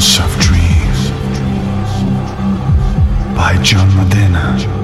House of Dreams by John Medina.